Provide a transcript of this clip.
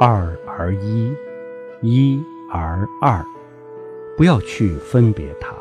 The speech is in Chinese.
二而一一而二。不要去分别它。